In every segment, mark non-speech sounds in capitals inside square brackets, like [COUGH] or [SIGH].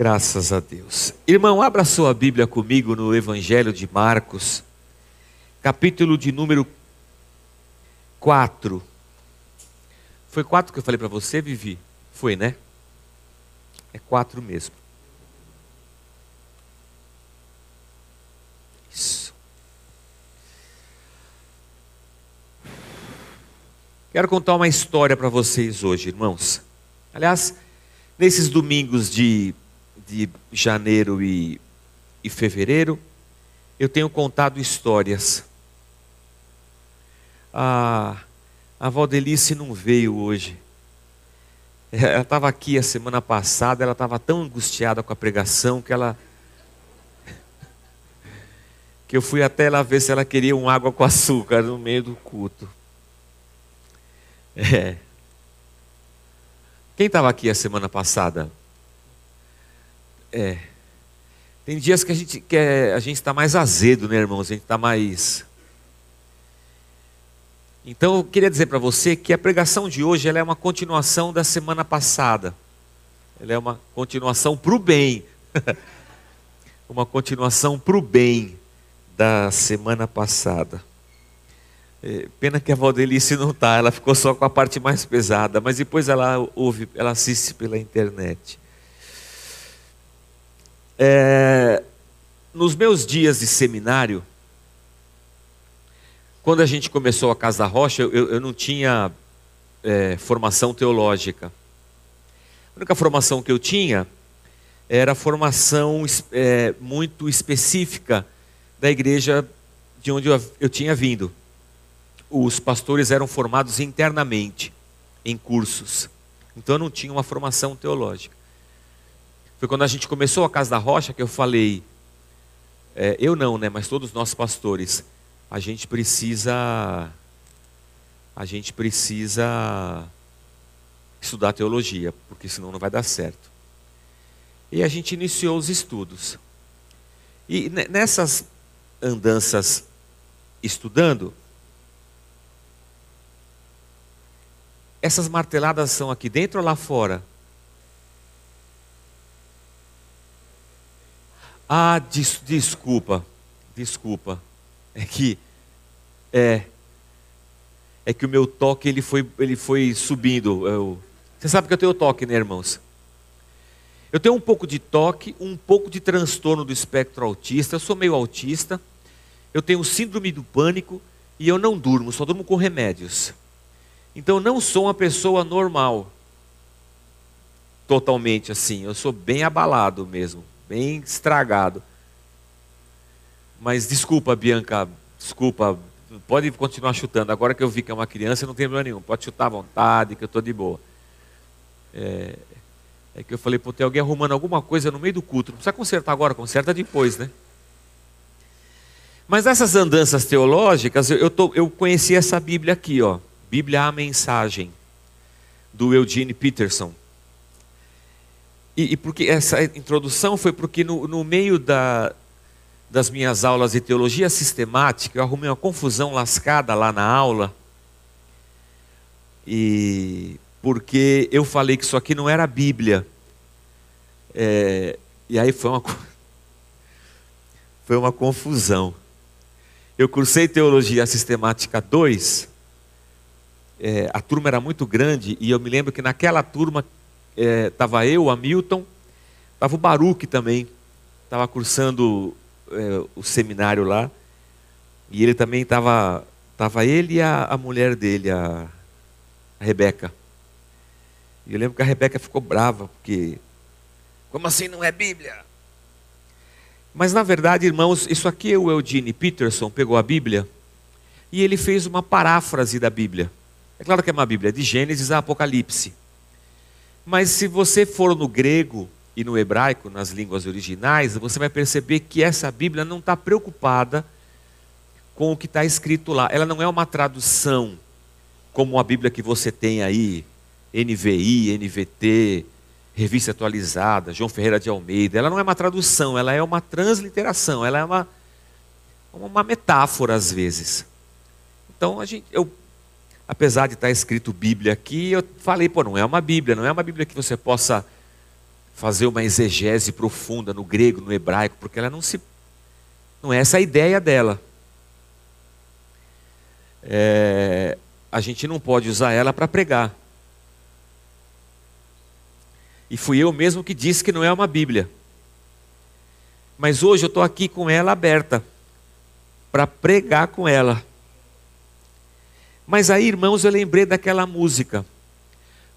Graças a Deus. Irmão, abra sua Bíblia comigo no Evangelho de Marcos, capítulo de número 4. Foi 4 que eu falei para você, Vivi? Foi, né? É 4 mesmo. Isso. Quero contar uma história para vocês hoje, irmãos. Aliás, nesses domingos de de janeiro e, e fevereiro, eu tenho contado histórias. A, a Valdelice não veio hoje. Ela estava aqui a semana passada, ela estava tão angustiada com a pregação que ela. [LAUGHS] que eu fui até ela ver se ela queria um água com açúcar no meio do culto. É. Quem estava aqui a semana passada? É. Tem dias que a gente quer, a gente está mais azedo, né, irmãos? A gente está mais. Então eu queria dizer para você que a pregação de hoje ela é uma continuação da semana passada. Ela é uma continuação para o bem. [LAUGHS] uma continuação para o bem da semana passada. É, pena que a Valdelice não está, ela ficou só com a parte mais pesada, mas depois ela ouve, ela assiste pela internet. É, nos meus dias de seminário, quando a gente começou a Casa Rocha, eu, eu não tinha é, formação teológica. A única formação que eu tinha era formação é, muito específica da igreja de onde eu, eu tinha vindo. Os pastores eram formados internamente em cursos, então eu não tinha uma formação teológica. Foi quando a gente começou a Casa da Rocha que eu falei, é, eu não, né, mas todos nós pastores, a gente precisa, a gente precisa estudar teologia, porque senão não vai dar certo. E a gente iniciou os estudos. E nessas andanças estudando, essas marteladas são aqui dentro ou lá fora? Ah, des, desculpa, desculpa. É que é é que o meu toque ele foi ele foi subindo. Eu, você sabe que eu tenho toque, né, irmãos? Eu tenho um pouco de toque, um pouco de transtorno do espectro autista. Eu sou meio autista. Eu tenho síndrome do pânico e eu não durmo, só durmo com remédios. Então eu não sou uma pessoa normal. Totalmente assim, eu sou bem abalado mesmo bem estragado. Mas desculpa, Bianca, desculpa, pode continuar chutando. Agora que eu vi que é uma criança, não tem problema nenhum. Pode chutar à vontade, que eu estou de boa. É, é, que eu falei, pô, tem alguém arrumando alguma coisa no meio do culto. Não precisa consertar agora, conserta depois, né? Mas essas andanças teológicas, eu, tô, eu conheci essa Bíblia aqui, ó. Bíblia A Mensagem, do Eugene Peterson. E, e, porque essa introdução foi porque no, no meio da, das minhas aulas de teologia sistemática, eu arrumei uma confusão lascada lá na aula. E porque eu falei que isso aqui não era a Bíblia. É, e aí foi uma, [LAUGHS] foi uma confusão. Eu cursei teologia sistemática 2. É, a turma era muito grande e eu me lembro que naquela turma estava é, eu, o Hamilton, estava o Baruque também, estava cursando é, o seminário lá, e ele também estava, estava ele e a, a mulher dele, a, a Rebeca. E eu lembro que a Rebeca ficou brava, porque, como assim não é Bíblia? Mas na verdade, irmãos, isso aqui é o Eugene Peterson pegou a Bíblia e ele fez uma paráfrase da Bíblia. É claro que é uma Bíblia, de Gênesis a Apocalipse. Mas se você for no grego e no hebraico, nas línguas originais, você vai perceber que essa Bíblia não está preocupada com o que está escrito lá. Ela não é uma tradução como a Bíblia que você tem aí, NVI, NVT, Revista Atualizada, João Ferreira de Almeida. Ela não é uma tradução, ela é uma transliteração, ela é uma, uma metáfora às vezes. Então a gente, eu apesar de estar escrito Bíblia aqui, eu falei, pô, não é uma Bíblia, não é uma Bíblia que você possa fazer uma exegese profunda no grego, no hebraico, porque ela não se. Não é essa a ideia dela. É, a gente não pode usar ela para pregar. E fui eu mesmo que disse que não é uma Bíblia. Mas hoje eu estou aqui com ela aberta para pregar com ela. Mas aí, irmãos, eu lembrei daquela música.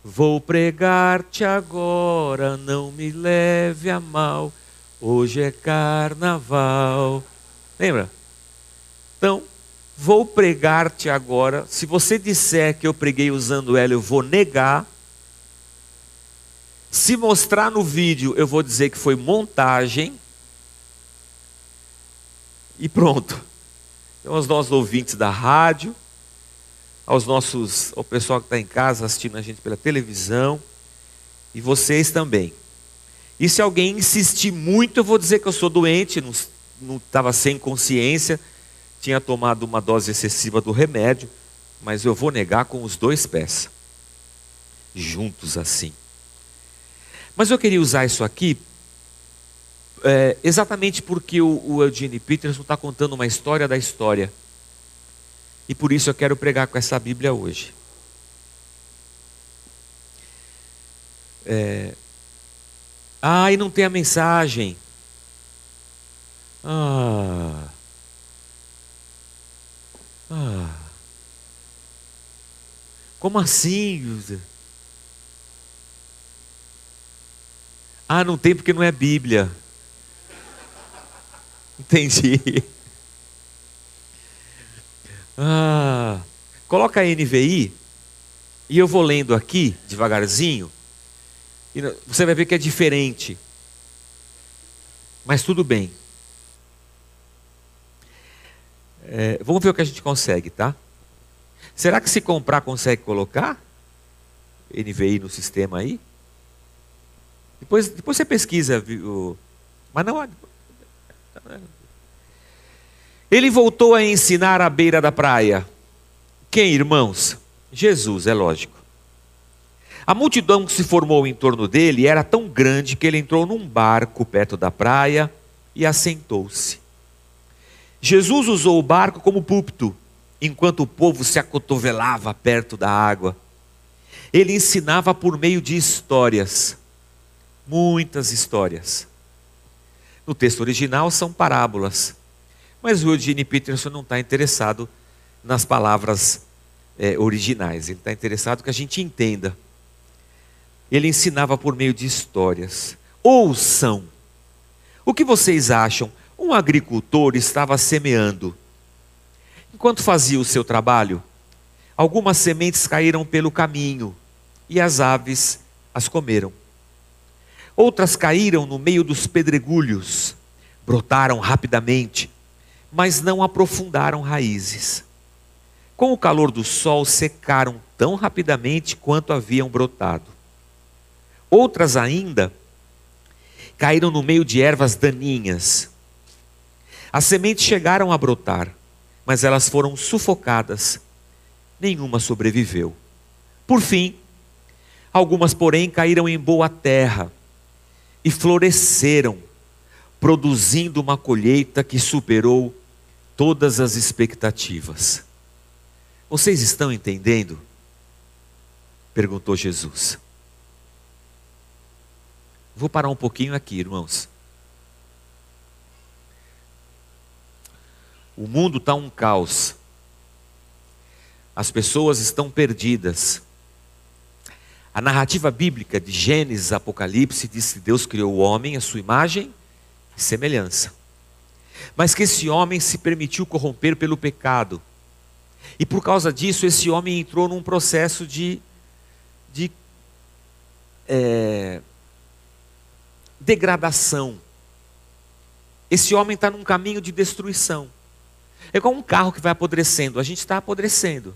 Vou pregar-te agora, não me leve a mal. Hoje é carnaval. Lembra? Então, vou pregar-te agora. Se você disser que eu preguei usando ela, eu vou negar. Se mostrar no vídeo, eu vou dizer que foi montagem. E pronto. Então, aos nossos ouvintes da rádio, aos nossos, ao pessoal que está em casa assistindo a gente pela televisão, e vocês também. E se alguém insistir muito, eu vou dizer que eu sou doente, não estava sem consciência, tinha tomado uma dose excessiva do remédio, mas eu vou negar com os dois pés, juntos assim. Mas eu queria usar isso aqui é, exatamente porque o, o Eugene Peterson está contando uma história da história. E por isso eu quero pregar com essa Bíblia hoje. É... Ah, e não tem a mensagem. Ah. Ah. Como assim? Ah, não tem porque não é Bíblia. [LAUGHS] Entendi. Ah, coloca a NVI e eu vou lendo aqui devagarzinho. E você vai ver que é diferente. Mas tudo bem. É, vamos ver o que a gente consegue, tá? Será que se comprar consegue colocar NVI no sistema aí? Depois, depois você pesquisa, viu? mas não. Ele voltou a ensinar à beira da praia. Quem, irmãos? Jesus, é lógico. A multidão que se formou em torno dele era tão grande que ele entrou num barco perto da praia e assentou-se. Jesus usou o barco como púlpito, enquanto o povo se acotovelava perto da água. Ele ensinava por meio de histórias, muitas histórias. No texto original são parábolas, mas o Eugene Peterson não está interessado nas palavras é, originais, ele está interessado que a gente entenda. Ele ensinava por meio de histórias. Ouçam. O que vocês acham? Um agricultor estava semeando. Enquanto fazia o seu trabalho, algumas sementes caíram pelo caminho e as aves as comeram. Outras caíram no meio dos pedregulhos, brotaram rapidamente, mas não aprofundaram raízes. Com o calor do sol, secaram tão rapidamente quanto haviam brotado. Outras ainda caíram no meio de ervas daninhas. As sementes chegaram a brotar, mas elas foram sufocadas. Nenhuma sobreviveu. Por fim, algumas, porém, caíram em boa terra e floresceram, produzindo uma colheita que superou todas as expectativas. Vocês estão entendendo? Perguntou Jesus. Vou parar um pouquinho aqui, irmãos. O mundo está um caos. As pessoas estão perdidas. A narrativa bíblica de Gênesis Apocalipse diz que Deus criou o homem à sua imagem e semelhança. Mas que esse homem se permitiu corromper pelo pecado. E por causa disso, esse homem entrou num processo de, de é, degradação. Esse homem está num caminho de destruição. É como um carro que vai apodrecendo. A gente está apodrecendo.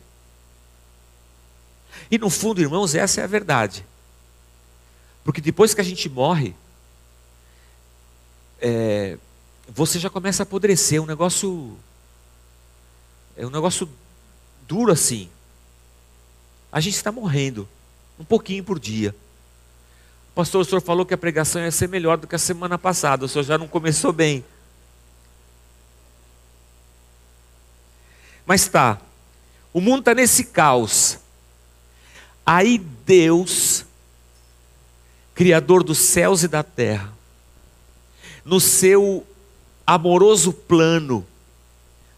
E no fundo, irmãos, essa é a verdade. Porque depois que a gente morre, é, você já começa a apodrecer, é um negócio. É um negócio duro assim. A gente está morrendo, um pouquinho por dia. Pastor, o senhor falou que a pregação ia ser melhor do que a semana passada, o senhor já não começou bem. Mas tá, o mundo está nesse caos. Aí Deus, Criador dos céus e da terra, no seu amoroso plano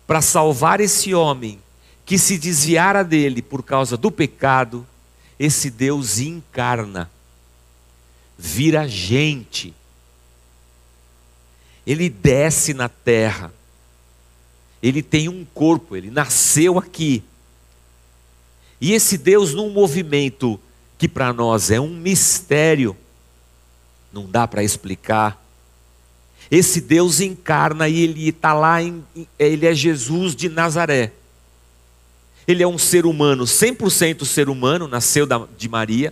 para salvar esse homem que se desviara dele por causa do pecado, esse Deus encarna, vira gente, ele desce na terra, ele tem um corpo, ele nasceu aqui. E esse Deus, num movimento que para nós é um mistério, não dá para explicar. Esse Deus encarna e ele está lá, em, ele é Jesus de Nazaré. Ele é um ser humano, 100% ser humano, nasceu de Maria.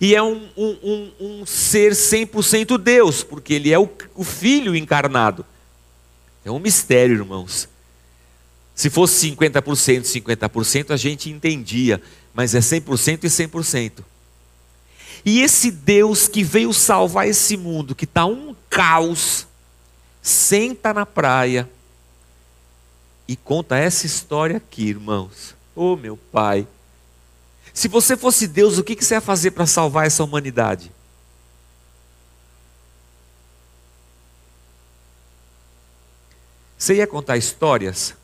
E é um, um, um, um ser 100% Deus, porque ele é o, o Filho encarnado. É um mistério, irmãos. Se fosse 50%, 50%, a gente entendia, mas é 100% e 100%. E esse Deus que veio salvar esse mundo, que está um caos, senta na praia e conta essa história aqui, irmãos. Oh, meu Pai. Se você fosse Deus, o que você ia fazer para salvar essa humanidade? Você ia contar histórias?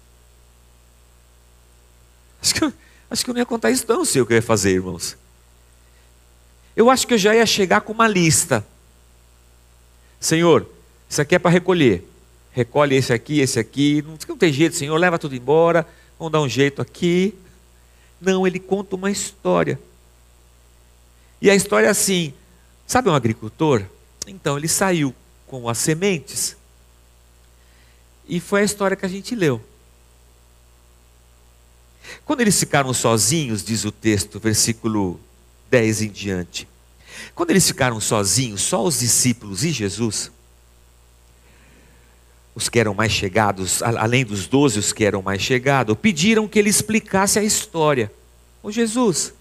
Acho que, acho que eu não ia contar isso, não sei o que eu ia fazer, irmãos. Eu acho que eu já ia chegar com uma lista. Senhor, isso aqui é para recolher recolhe esse aqui, esse aqui. Não, tem jeito, Senhor, leva tudo embora. Vamos dar um jeito aqui. Não, ele conta uma história. E a história é assim: sabe um agricultor? Então ele saiu com as sementes. E foi a história que a gente leu. Quando eles ficaram sozinhos, diz o texto, versículo 10 em diante. Quando eles ficaram sozinhos, só os discípulos e Jesus, os que eram mais chegados, além dos doze, os que eram mais chegados, pediram que ele explicasse a história. Ô Jesus,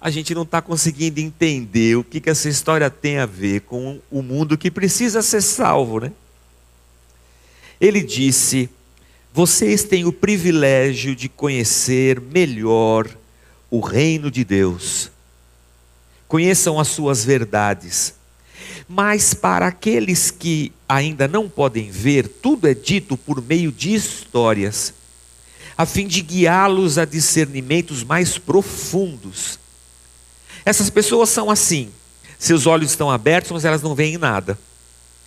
a gente não está conseguindo entender o que, que essa história tem a ver com o mundo que precisa ser salvo, né? Ele disse: Vocês têm o privilégio de conhecer melhor o reino de Deus. Conheçam as suas verdades mas para aqueles que ainda não podem ver, tudo é dito por meio de histórias, a fim de guiá-los a discernimentos mais profundos. Essas pessoas são assim: seus olhos estão abertos, mas elas não veem nada.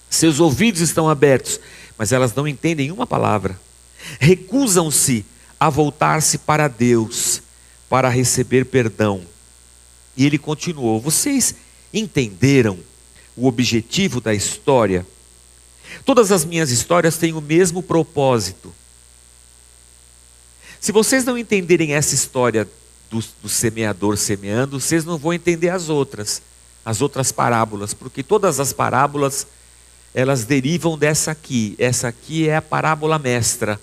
Seus ouvidos estão abertos, mas elas não entendem uma palavra. Recusam-se a voltar-se para Deus para receber perdão. E ele continuou: Vocês entenderam o objetivo da história. Todas as minhas histórias têm o mesmo propósito. Se vocês não entenderem essa história do, do, semeador semeando, vocês não vão entender as outras, as outras parábolas, porque todas as parábolas elas derivam dessa aqui. Essa aqui é a parábola mestra,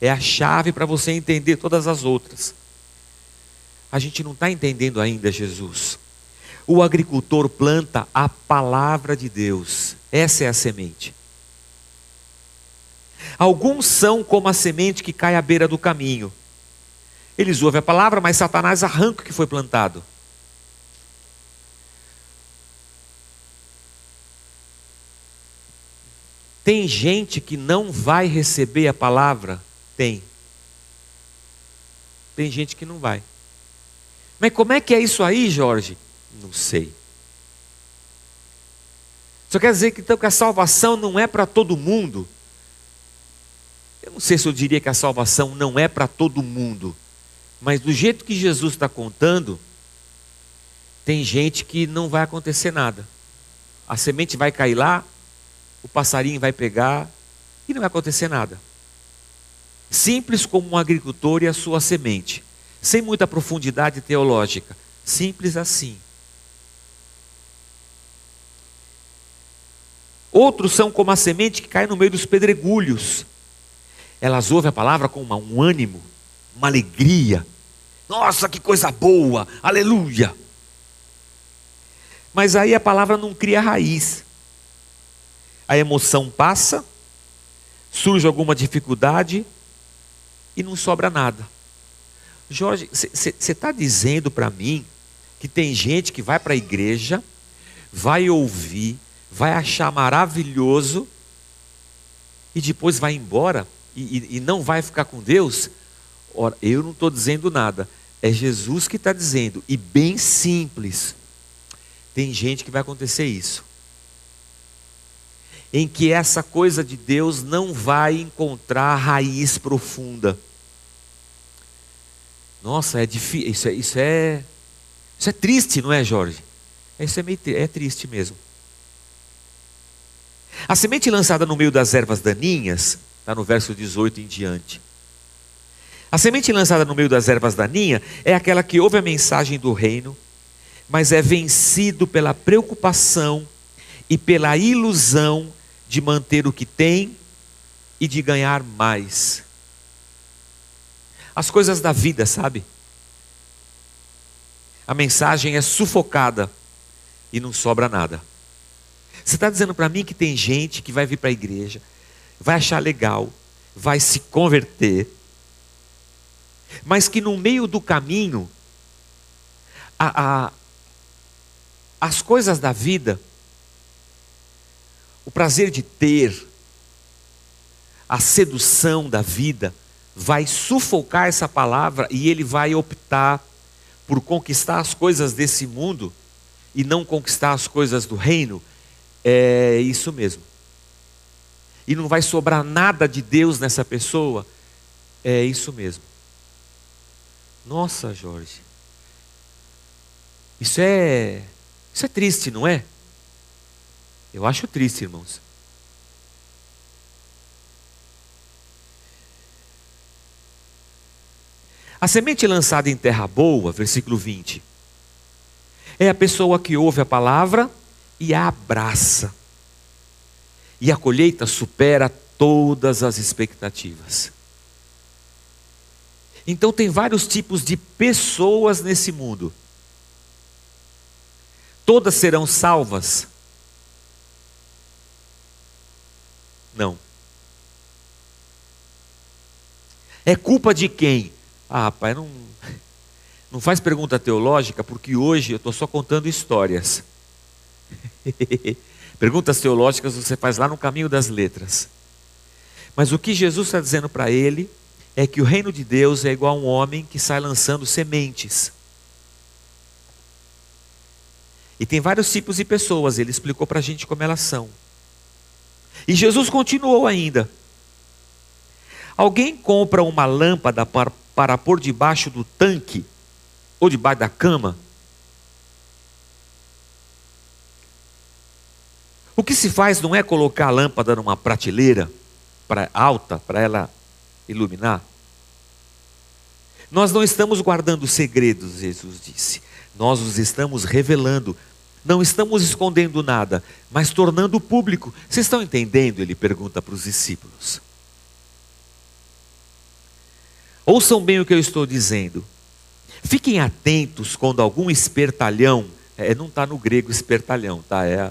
é a chave para você entender todas as outras. A gente não está entendendo ainda Jesus. O agricultor planta a palavra de Deus, essa é a semente. Alguns são como a semente que cai à beira do caminho. Eles ouvem a palavra, mas Satanás arranca o que foi plantado. Tem gente que não vai receber a palavra? Tem. Tem gente que não vai. Mas como é que é isso aí, Jorge? Não sei. Só quer dizer que, então, que a salvação não é para todo mundo. Eu não sei se eu diria que a salvação não é para todo mundo, mas do jeito que Jesus está contando, tem gente que não vai acontecer nada. A semente vai cair lá, o passarinho vai pegar e não vai acontecer nada. Simples como um agricultor e a sua semente, sem muita profundidade teológica, simples assim. Outros são como a semente que cai no meio dos pedregulhos. Elas ouvem a palavra com um ânimo, uma alegria. Nossa, que coisa boa! Aleluia! Mas aí a palavra não cria raiz. A emoção passa, surge alguma dificuldade e não sobra nada. Jorge, você está dizendo para mim que tem gente que vai para a igreja, vai ouvir, vai achar maravilhoso e depois vai embora e, e, e não vai ficar com Deus? Ora, eu não estou dizendo nada, é Jesus que está dizendo, e bem simples. Tem gente que vai acontecer isso. Em que essa coisa de Deus não vai encontrar raiz profunda. Nossa, é difícil. Isso é, isso é, isso é triste, não é, Jorge? Isso é, meio, é triste mesmo. A semente lançada no meio das ervas daninhas, está no verso 18 em diante. A semente lançada no meio das ervas daninhas é aquela que ouve a mensagem do reino, mas é vencido pela preocupação e pela ilusão de manter o que tem e de ganhar mais. As coisas da vida, sabe? A mensagem é sufocada e não sobra nada. Você está dizendo para mim que tem gente que vai vir para a igreja, vai achar legal, vai se converter, mas que no meio do caminho a, a, as coisas da vida, o prazer de ter, a sedução da vida, vai sufocar essa palavra e ele vai optar por conquistar as coisas desse mundo e não conquistar as coisas do reino. É isso mesmo. E não vai sobrar nada de Deus nessa pessoa. É isso mesmo. Nossa, Jorge. Isso é isso é triste, não é? Eu acho triste, irmãos. A semente lançada em terra boa, versículo 20, é a pessoa que ouve a palavra e a abraça. E a colheita supera todas as expectativas. Então, tem vários tipos de pessoas nesse mundo todas serão salvas? Não. É culpa de quem? Ah, pai, não, não faz pergunta teológica, porque hoje eu estou só contando histórias. [LAUGHS] Perguntas teológicas você faz lá no caminho das letras. Mas o que Jesus está dizendo para ele é que o reino de Deus é igual a um homem que sai lançando sementes. E tem vários tipos de pessoas, ele explicou para a gente como elas são. E Jesus continuou ainda. Alguém compra uma lâmpada para, para pôr debaixo do tanque ou debaixo da cama? O que se faz não é colocar a lâmpada numa prateleira para alta para ela iluminar. Nós não estamos guardando segredos, Jesus disse. Nós os estamos revelando. Não estamos escondendo nada, mas tornando público. Vocês estão entendendo? Ele pergunta para os discípulos. Ouçam bem o que eu estou dizendo. Fiquem atentos quando algum espertalhão, é, não está no grego espertalhão, tá? É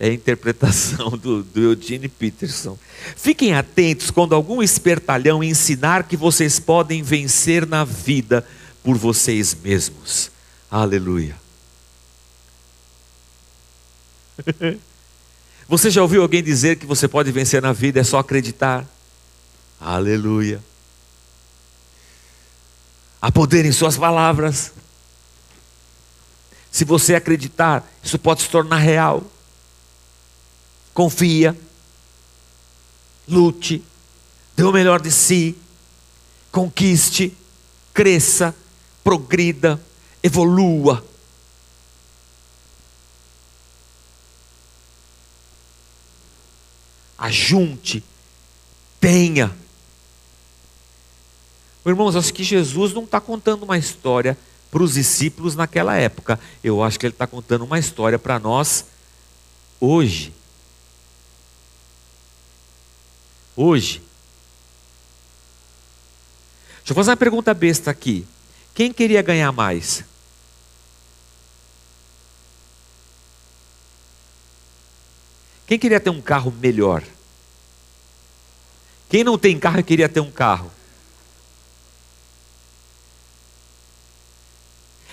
é a interpretação do, do Eugene Peterson. Fiquem atentos quando algum espertalhão ensinar que vocês podem vencer na vida por vocês mesmos. Aleluia. [LAUGHS] Você já ouviu alguém dizer que você pode vencer na vida, é só acreditar? Aleluia. Há poder em Suas palavras. Se você acreditar, isso pode se tornar real. Confia, lute, dê o melhor de si, conquiste, cresça, progrida, evolua. Ajunte, tenha. Irmãos, acho que Jesus não está contando uma história para os discípulos naquela época. Eu acho que ele está contando uma história para nós hoje. Hoje. Deixa eu fazer uma pergunta besta aqui. Quem queria ganhar mais? Quem queria ter um carro melhor? Quem não tem carro queria ter um carro?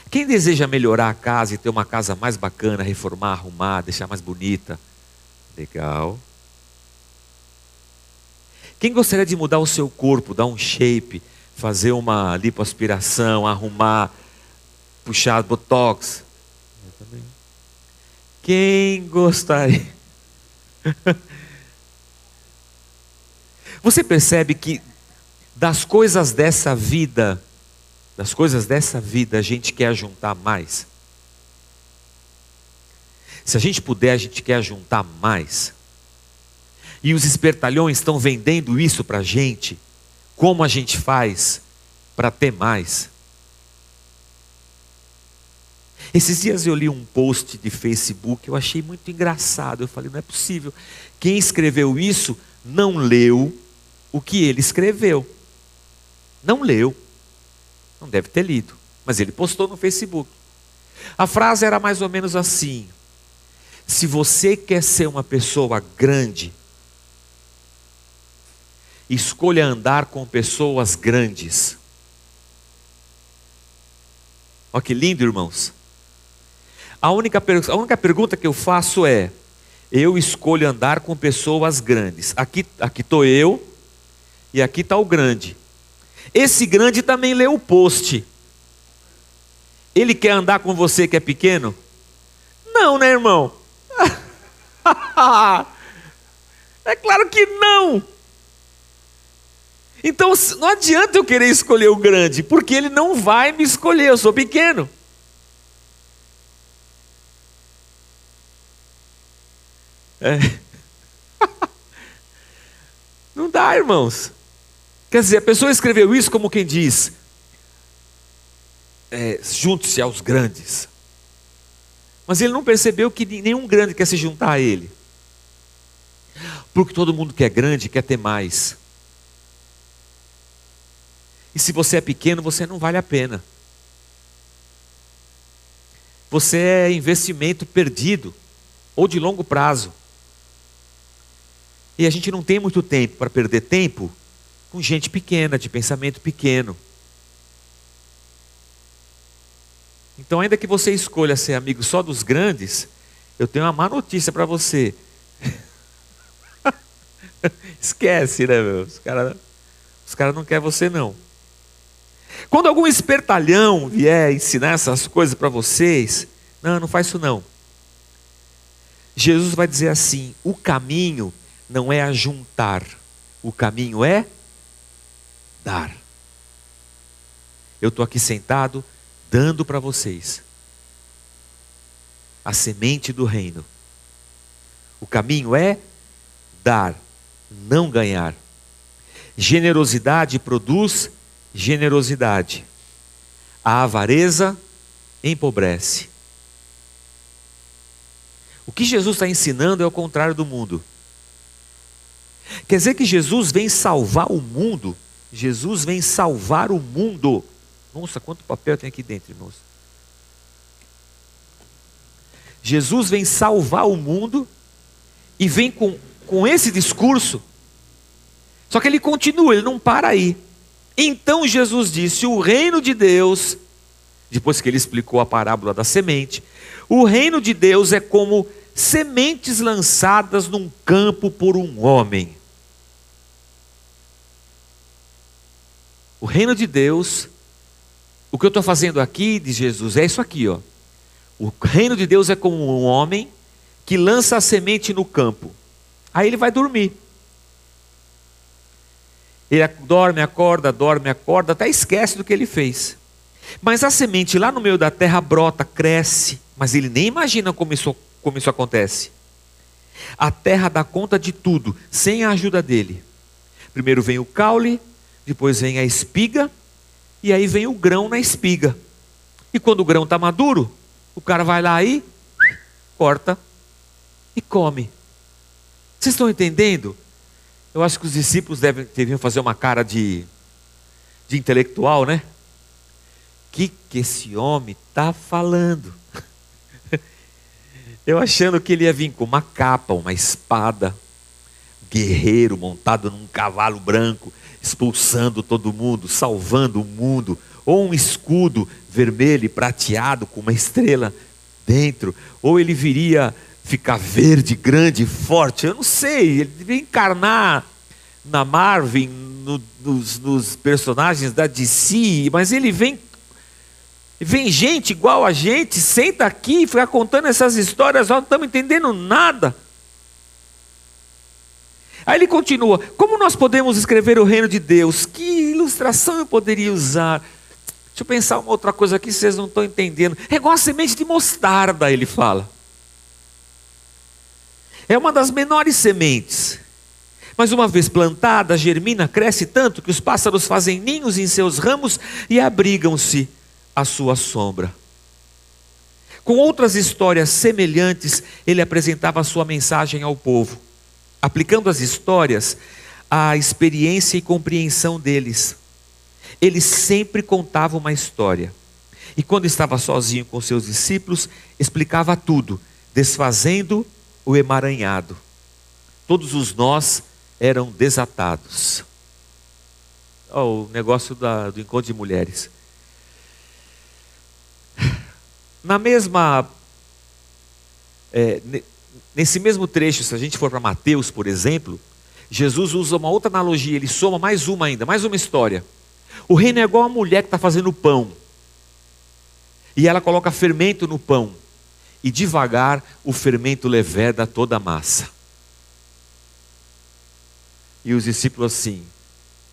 Quem deseja melhorar a casa e ter uma casa mais bacana, reformar, arrumar, deixar mais bonita? Legal. Quem gostaria de mudar o seu corpo, dar um shape, fazer uma lipoaspiração, arrumar, puxar botox? Quem gostaria? Você percebe que das coisas dessa vida, das coisas dessa vida, a gente quer juntar mais. Se a gente puder, a gente quer juntar mais. E os espertalhões estão vendendo isso para a gente. Como a gente faz para ter mais? Esses dias eu li um post de Facebook, eu achei muito engraçado. Eu falei, não é possível. Quem escreveu isso não leu o que ele escreveu. Não leu. Não deve ter lido, mas ele postou no Facebook. A frase era mais ou menos assim: Se você quer ser uma pessoa grande, escolha andar com pessoas grandes. Olha que lindo, irmãos. A única, a única pergunta que eu faço é: eu escolho andar com pessoas grandes. Aqui estou eu e aqui está o grande. Esse grande também leu o post. Ele quer andar com você que é pequeno? Não, né, irmão? [LAUGHS] é claro que não. Então não adianta eu querer escolher o grande, porque ele não vai me escolher, eu sou pequeno. É. [LAUGHS] não dá, irmãos. Quer dizer, a pessoa escreveu isso como quem diz: é, junte-se aos grandes. Mas ele não percebeu que nenhum grande quer se juntar a ele. Porque todo mundo que é grande quer ter mais. E se você é pequeno, você não vale a pena. Você é investimento perdido ou de longo prazo. E a gente não tem muito tempo para perder tempo com gente pequena, de pensamento pequeno. Então, ainda que você escolha ser amigo só dos grandes, eu tenho uma má notícia para você. [LAUGHS] Esquece, né, meu? Os caras os cara não querem você, não. Quando algum espertalhão vier ensinar essas coisas para vocês, não, não faz isso não. Jesus vai dizer assim: o caminho não é ajuntar, o caminho é dar. Eu estou aqui sentado, dando para vocês a semente do reino. O caminho é dar, não ganhar. Generosidade produz generosidade. A avareza empobrece. O que Jesus está ensinando é o contrário do mundo. Quer dizer que Jesus vem salvar o mundo Jesus vem salvar o mundo. Nossa, quanto papel tem aqui dentro, irmãos. Jesus vem salvar o mundo e vem com, com esse discurso. Só que ele continua, ele não para aí. Então Jesus disse: O reino de Deus, depois que ele explicou a parábola da semente, o reino de Deus é como sementes lançadas num campo por um homem. O reino de Deus, o que eu estou fazendo aqui, diz Jesus, é isso aqui, ó. O reino de Deus é como um homem que lança a semente no campo. Aí ele vai dormir. Ele dorme, acorda, dorme, acorda, até esquece do que ele fez. Mas a semente lá no meio da terra brota, cresce, mas ele nem imagina como isso, como isso acontece. A terra dá conta de tudo, sem a ajuda dele. Primeiro vem o caule, depois vem a espiga, e aí vem o grão na espiga. E quando o grão está maduro, o cara vai lá e corta e come. Vocês estão entendendo? Eu acho que os discípulos devem, deviam fazer uma cara de, de intelectual, né? Que, que esse homem está falando? [LAUGHS] Eu achando que ele ia vir com uma capa, uma espada, guerreiro montado num cavalo branco, expulsando todo mundo, salvando o mundo, ou um escudo vermelho e prateado com uma estrela dentro, ou ele viria ficar verde, grande, forte, eu não sei, ele devia encarnar na Marvel, no, nos, nos, personagens da DC, mas ele vem. Vem gente igual a gente, senta aqui e fica contando essas histórias, nós não estamos entendendo nada. Aí ele continua: Como nós podemos escrever o reino de Deus? Que ilustração eu poderia usar? Deixa eu pensar uma outra coisa aqui, vocês não estão entendendo. É igual a semente de mostarda, ele fala. É uma das menores sementes. Mas uma vez plantada, germina, cresce tanto que os pássaros fazem ninhos em seus ramos e abrigam-se à sua sombra. Com outras histórias semelhantes, ele apresentava sua mensagem ao povo, aplicando as histórias à experiência e compreensão deles. Ele sempre contava uma história. E quando estava sozinho com seus discípulos, explicava tudo, desfazendo o emaranhado. Todos os nós eram desatados. Oh, o negócio da, do encontro de mulheres. Na mesma. É, nesse mesmo trecho, se a gente for para Mateus, por exemplo, Jesus usa uma outra analogia, ele soma mais uma ainda, mais uma história. O reino é igual a mulher que está fazendo pão. E ela coloca fermento no pão. E devagar o fermento leveda toda a massa. E os discípulos assim: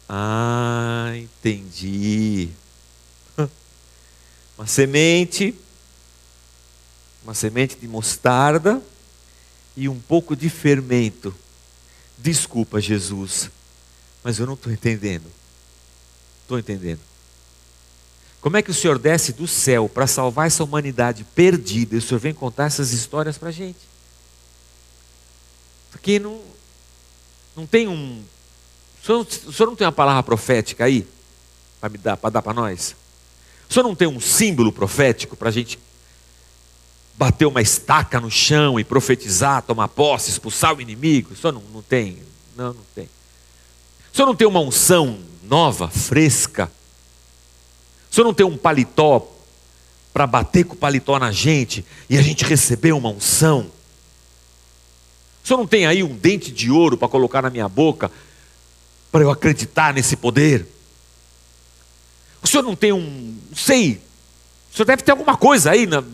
Ah, entendi. [LAUGHS] Uma semente, uma semente de mostarda e um pouco de fermento. Desculpa, Jesus, mas eu não estou entendendo. Estou entendendo. Como é que o Senhor desce do céu para salvar essa humanidade perdida e o Senhor vem contar essas histórias para a gente? Porque não, não tem um. O senhor, o senhor não tem uma palavra profética aí? Para me dar, para dar para nós? O senhor não tem um símbolo profético para a gente bater uma estaca no chão e profetizar, tomar posse, expulsar o inimigo? O senhor não, não tem? Não, não tem. O senhor não tem uma unção nova, fresca? O senhor não tem um paletó para bater com o paletó na gente e a gente receber uma unção? O senhor não tem aí um dente de ouro para colocar na minha boca para eu acreditar nesse poder? O senhor não tem um. Não sei. O senhor deve ter alguma coisa aí. Na... O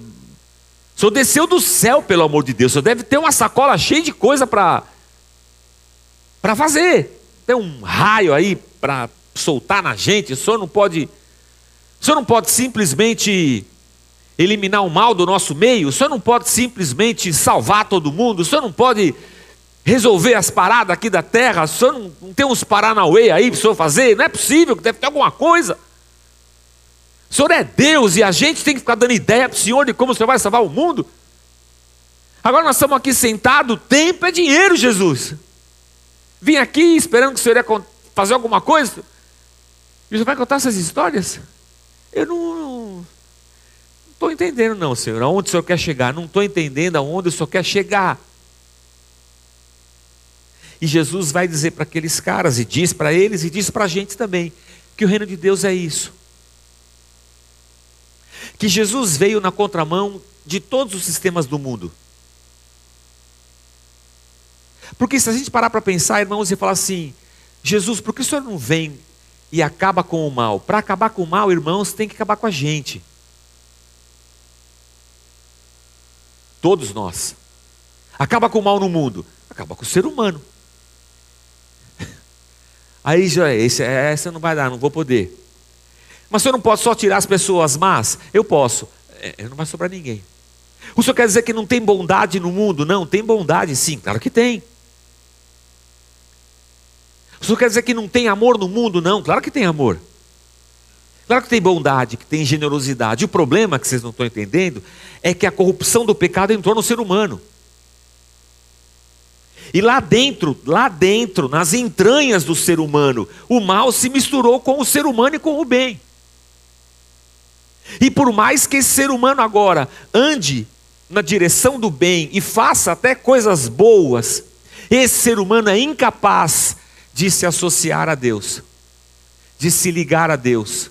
senhor desceu do céu, pelo amor de Deus. O senhor deve ter uma sacola cheia de coisa para. para fazer. Tem um raio aí para soltar na gente. O senhor não pode. O senhor não pode simplesmente eliminar o mal do nosso meio, o senhor não pode simplesmente salvar todo mundo, o senhor não pode resolver as paradas aqui da terra, o senhor não, não tem uns Paranauê aí para o senhor fazer, não é possível, deve ter alguma coisa. O senhor é Deus e a gente tem que ficar dando ideia para o senhor de como o senhor vai salvar o mundo. Agora nós estamos aqui sentados, tempo é dinheiro, Jesus. Vim aqui esperando que o senhor ia fazer alguma coisa. E o senhor vai contar essas histórias? Eu não, estou entendendo, não, Senhor. Aonde o Senhor quer chegar? Não estou entendendo aonde o Senhor quer chegar. E Jesus vai dizer para aqueles caras, e diz para eles, e diz para a gente também, que o reino de Deus é isso. Que Jesus veio na contramão de todos os sistemas do mundo. Porque se a gente parar para pensar, irmãos, e falar assim: Jesus, por que o Senhor não vem e acaba com o mal? Para acabar com o mal, irmãos, tem que acabar com a gente. Todos nós. Acaba com o mal no mundo, acaba com o ser humano. [LAUGHS] Aí já é, esse, é, essa não vai dar, não vou poder. Mas o senhor não pode só tirar as pessoas más? Eu posso. É, não vai sobrar ninguém. O senhor quer dizer que não tem bondade no mundo? Não, tem bondade sim, claro que tem. O senhor quer dizer que não tem amor no mundo? Não, claro que tem amor. Claro que tem bondade, que tem generosidade. O problema que vocês não estão entendendo é que a corrupção do pecado entrou no ser humano. E lá dentro, lá dentro, nas entranhas do ser humano, o mal se misturou com o ser humano e com o bem. E por mais que esse ser humano agora ande na direção do bem e faça até coisas boas, esse ser humano é incapaz de se associar a Deus, de se ligar a Deus,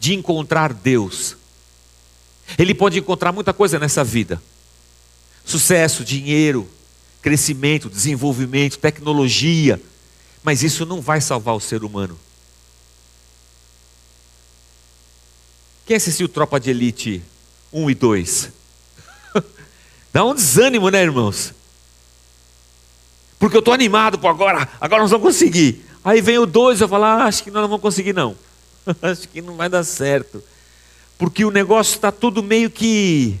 de encontrar Deus. Ele pode encontrar muita coisa nessa vida: sucesso, dinheiro, crescimento, desenvolvimento, tecnologia, mas isso não vai salvar o ser humano. Quem assistiu Tropa de Elite 1 e 2? [LAUGHS] Dá um desânimo, né, irmãos? Porque eu estou animado por agora, agora nós vamos conseguir. Aí vem o 2 eu falo, ah, acho que nós não vamos conseguir, não. [LAUGHS] acho que não vai dar certo. Porque o negócio está tudo meio que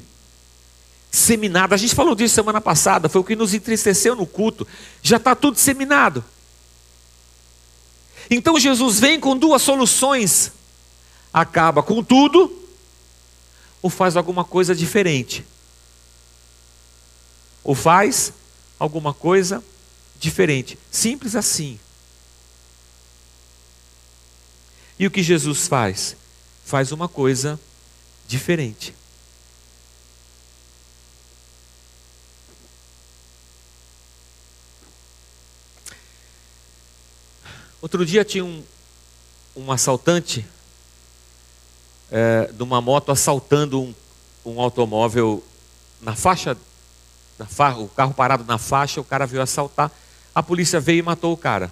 seminado. A gente falou disso semana passada, foi o que nos entristeceu no culto. Já está tudo seminado. Então Jesus vem com duas soluções acaba com tudo ou faz alguma coisa diferente. Ou faz alguma coisa diferente. Simples assim. E o que Jesus faz? Faz uma coisa diferente. Outro dia tinha um, um assaltante é, de uma moto assaltando um, um automóvel na faixa, na fa, o carro parado na faixa, o cara veio assaltar, a polícia veio e matou o cara.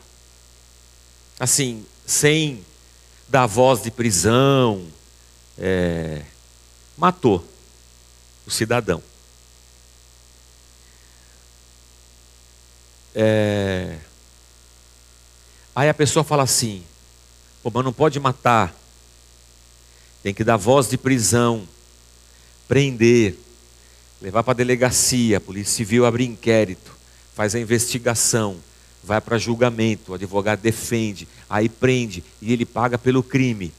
Assim, sem dar voz de prisão, é, matou o cidadão. É, aí a pessoa fala assim: Pô, mas não pode matar tem que dar voz de prisão, prender, levar para a delegacia, a polícia civil abre inquérito, faz a investigação, vai para julgamento, o advogado defende, aí prende e ele paga pelo crime.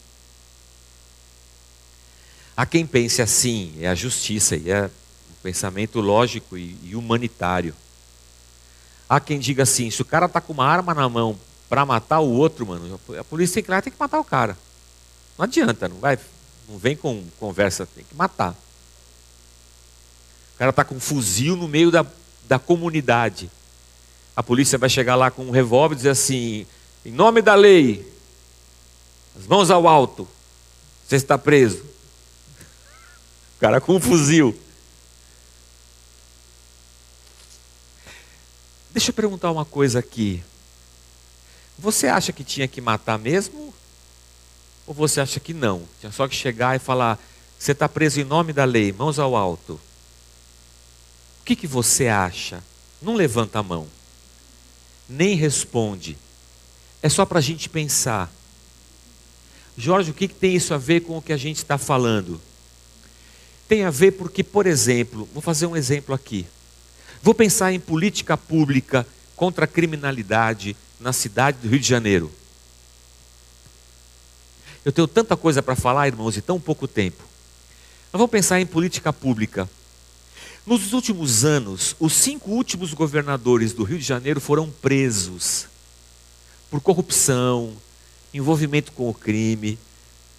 Há quem pense assim, é a justiça, e é um pensamento lógico e, humanitário. Há quem diga assim, se o cara está com uma arma na mão para matar o outro, mano, a polícia tem que ir lá tem que matar o cara. Não adianta, não vai, não vem com conversa, tem que matar. O cara está com um fuzil no meio da, da comunidade. A polícia vai chegar lá com um revólver e dizer assim: em nome da lei, as mãos ao alto, você está preso. O cara com um fuzil. Deixa eu perguntar uma coisa aqui. Você acha que tinha que matar mesmo? Ou você acha que não? Tinha só que chegar e falar: você está preso em nome da lei, mãos ao alto. O que, que você acha? Não levanta a mão, nem responde. É só para a gente pensar. Jorge, o que, que tem isso a ver com o que a gente está falando? Tem a ver porque, por exemplo, vou fazer um exemplo aqui. Vou pensar em política pública contra a criminalidade na cidade do Rio de Janeiro. Eu tenho tanta coisa para falar, irmãos, e tão pouco tempo. Mas vamos pensar em política pública. Nos últimos anos, os cinco últimos governadores do Rio de Janeiro foram presos por corrupção, envolvimento com o crime.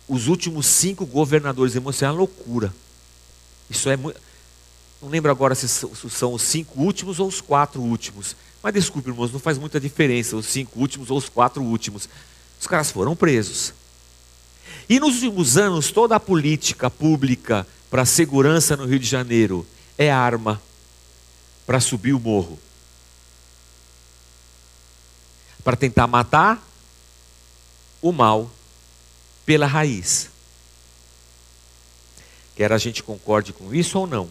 Os últimos cinco governadores, irmãos, isso é uma loucura. Isso é muito. Não lembro agora se são os cinco últimos ou os quatro últimos. Mas desculpe, irmãos, não faz muita diferença os cinco últimos ou os quatro últimos. Os caras foram presos. E nos últimos anos, toda a política pública para a segurança no Rio de Janeiro é arma para subir o morro. Para tentar matar o mal pela raiz. Quer a gente concorde com isso ou não?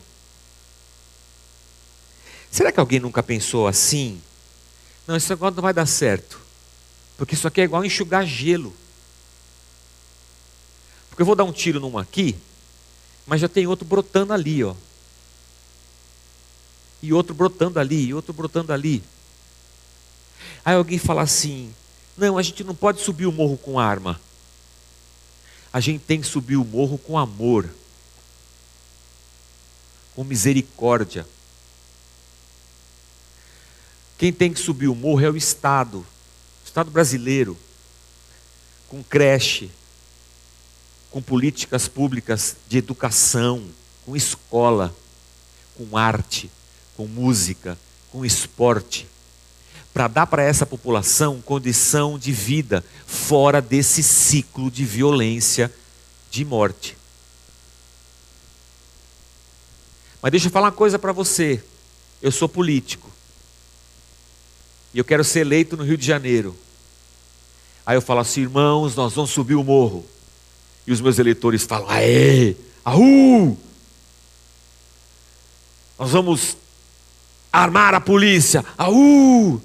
Será que alguém nunca pensou assim? Não, isso agora não vai dar certo. Porque isso aqui é igual enxugar gelo. Porque eu vou dar um tiro numa aqui, mas já tem outro brotando ali, ó. E outro brotando ali, e outro brotando ali. Aí alguém fala assim: não, a gente não pode subir o morro com arma. A gente tem que subir o morro com amor, com misericórdia. Quem tem que subir o morro é o Estado, o Estado brasileiro, com creche, com políticas públicas de educação, com escola, com arte, com música, com esporte, para dar para essa população condição de vida fora desse ciclo de violência, de morte. Mas deixa eu falar uma coisa para você. Eu sou político. E eu quero ser eleito no Rio de Janeiro. Aí eu falo assim, irmãos, nós vamos subir o morro. E os meus eleitores falam, aê, aú! Nós vamos armar a polícia, aú!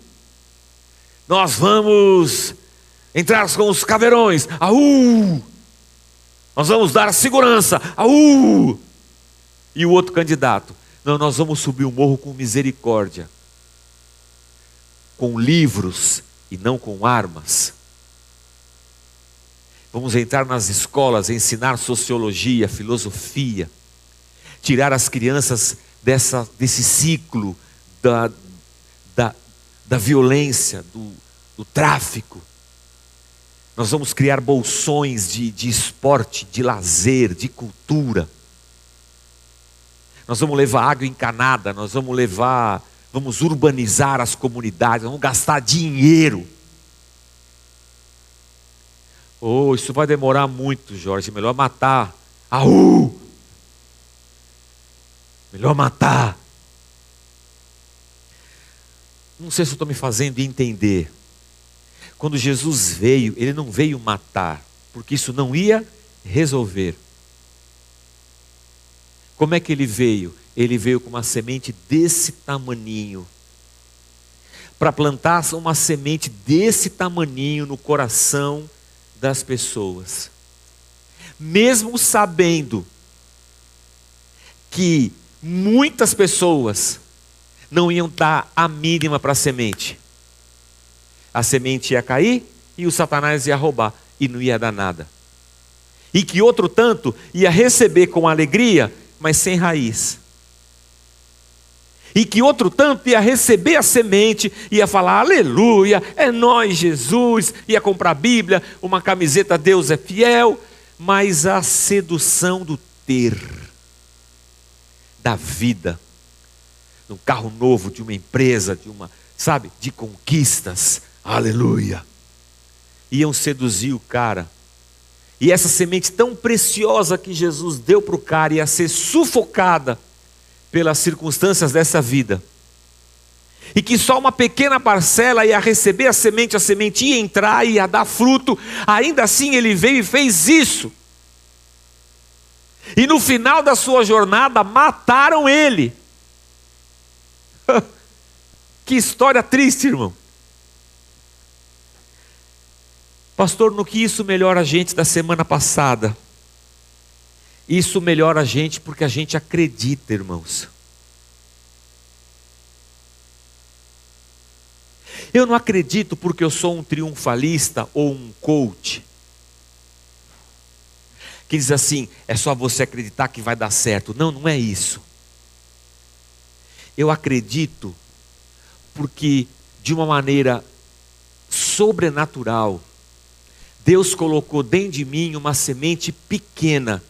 Nós vamos entrar com os caveirões, aú! Nós vamos dar segurança, aú! E o outro candidato, não, nós vamos subir o morro com misericórdia, com livros e não com armas. Vamos entrar nas escolas, ensinar sociologia, filosofia, tirar as crianças dessa, desse ciclo da, da, da violência, do, do tráfico. Nós vamos criar bolsões de, de esporte, de lazer, de cultura. Nós vamos levar água encanada, nós vamos levar, vamos urbanizar as comunidades, vamos gastar dinheiro Oh, isso vai demorar muito, Jorge. Melhor matar. Aú! Melhor matar. Não sei se estou me fazendo entender. Quando Jesus veio, ele não veio matar, porque isso não ia resolver. Como é que ele veio? Ele veio com uma semente desse tamaninho. Para plantar uma semente desse tamaninho no coração das pessoas. Mesmo sabendo que muitas pessoas não iam dar a mínima para a semente. A semente ia cair e o Satanás ia roubar e não ia dar nada. E que outro tanto ia receber com alegria, mas sem raiz e que outro tanto ia receber a semente, ia falar aleluia, é nós Jesus, ia comprar a Bíblia, uma camiseta Deus é fiel, mas a sedução do ter, da vida, de um carro novo, de uma empresa, de uma, sabe, de conquistas, aleluia, iam seduzir o cara. E essa semente tão preciosa que Jesus deu para o cara ia ser sufocada pelas circunstâncias dessa vida. E que só uma pequena parcela ia receber a semente, a semente ia entrar e ia dar fruto. Ainda assim ele veio e fez isso. E no final da sua jornada mataram ele. [LAUGHS] que história triste, irmão. Pastor, no que isso melhora a gente da semana passada? Isso melhora a gente porque a gente acredita, irmãos. Eu não acredito porque eu sou um triunfalista ou um coach. Que diz assim: é só você acreditar que vai dar certo. Não, não é isso. Eu acredito porque, de uma maneira sobrenatural, Deus colocou dentro de mim uma semente pequena